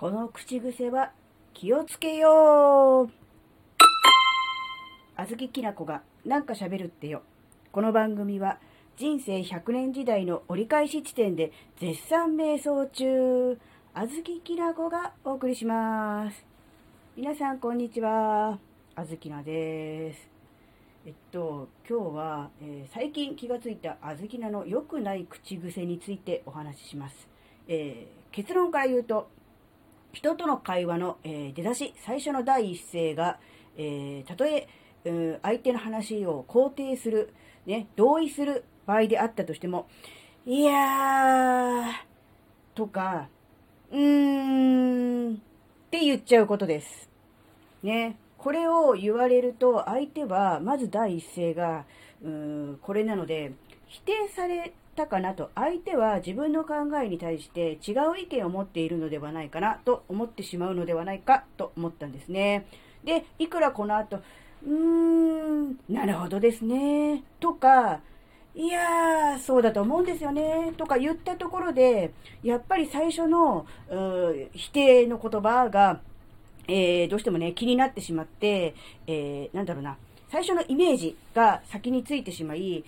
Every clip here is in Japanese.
この口癖は気をつけようあずききなこがなんか喋るってよ。この番組は人生100年時代の折り返し地点で絶賛瞑想中、あずききなこがお送りします。皆さんこんにちは。あずきなです。えっと、今日は、えー、最近気がついたあずきなの良くない口癖についてお話しします。えー、結論から言うと、人との会話の、えー、出だし、最初の第一声が、えたとえ相手の話を肯定する、ね、同意する場合であったとしても、いやー、とか、うーん、って言っちゃうことです。ね。これを言われると、相手は、まず第一声が、うーん、これなので、否定されたかなと、相手は自分の考えに対して違う意見を持っているのではないかなと思ってしまうのではないかと思ったんですね。で、いくらこの後、うーん、なるほどですね。とか、いやー、そうだと思うんですよね。とか言ったところで、やっぱり最初の否定の言葉が、えー、どうしてもね、気になってしまって、えー、なんだろうな、最初のイメージが先についてしまい、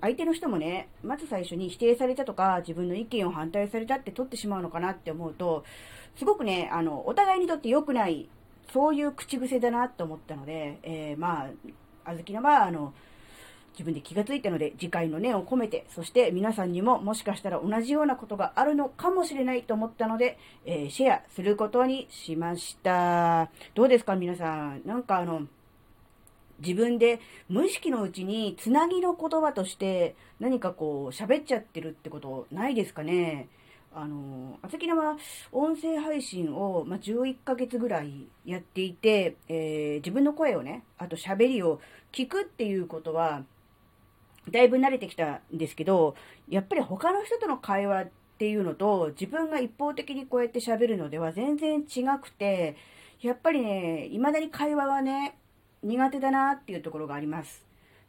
相手の人もね、まず最初に否定されたとか、自分の意見を反対されたって取ってしまうのかなって思うと、すごくね、あの、お互いにとって良くないそういう口癖だなと思ったので、えー、まあ、あずきなは、あの、自分で気がついたので、次回の念を込めて、そして皆さんにももしかしたら同じようなことがあるのかもしれないと思ったので、えー、シェアすることにしました。どうですか皆さん。なんかあの、自分で無意識のうちにつなぎの言葉として何かこう喋っちゃってるってことないですかね。あの、あさきなは音声配信を、まあ、11ヶ月ぐらいやっていて、えー、自分の声をね、あと喋りを聞くっていうことは、だいぶ慣れてきたんですけど、やっぱり他の人との会話っていうのと、自分が一方的にこうやって喋るのでは全然違くて、やっぱりね、未だに会話はね、苦手だなっていうところがあります。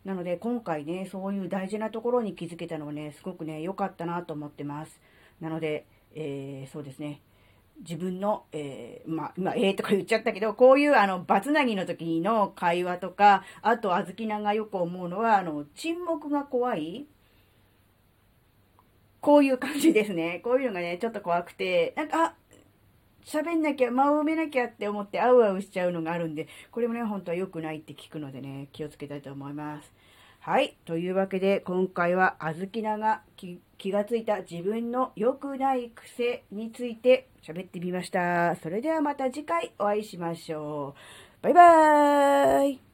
なので今回ね、そういう大事なところに気づけたのはね、すごくね、良かったなと思ってます。なので、えー、そうですね。自分の、えー、まあ、今、ええー、とか言っちゃったけど、こういう、あの、バツナギの時の会話とか、あと、あずきながよく思うのは、あの、沈黙が怖いこういう感じですね。こういうのがね、ちょっと怖くて、なんか、あ、喋んなきゃ、間を埋めなきゃって思って、あうあうしちゃうのがあるんで、これもね、本当は良くないって聞くのでね、気をつけたいと思います。はい。というわけで、今回は、あずきなが気がついた自分の良くない癖について喋ってみました。それではまた次回お会いしましょう。バイバーイ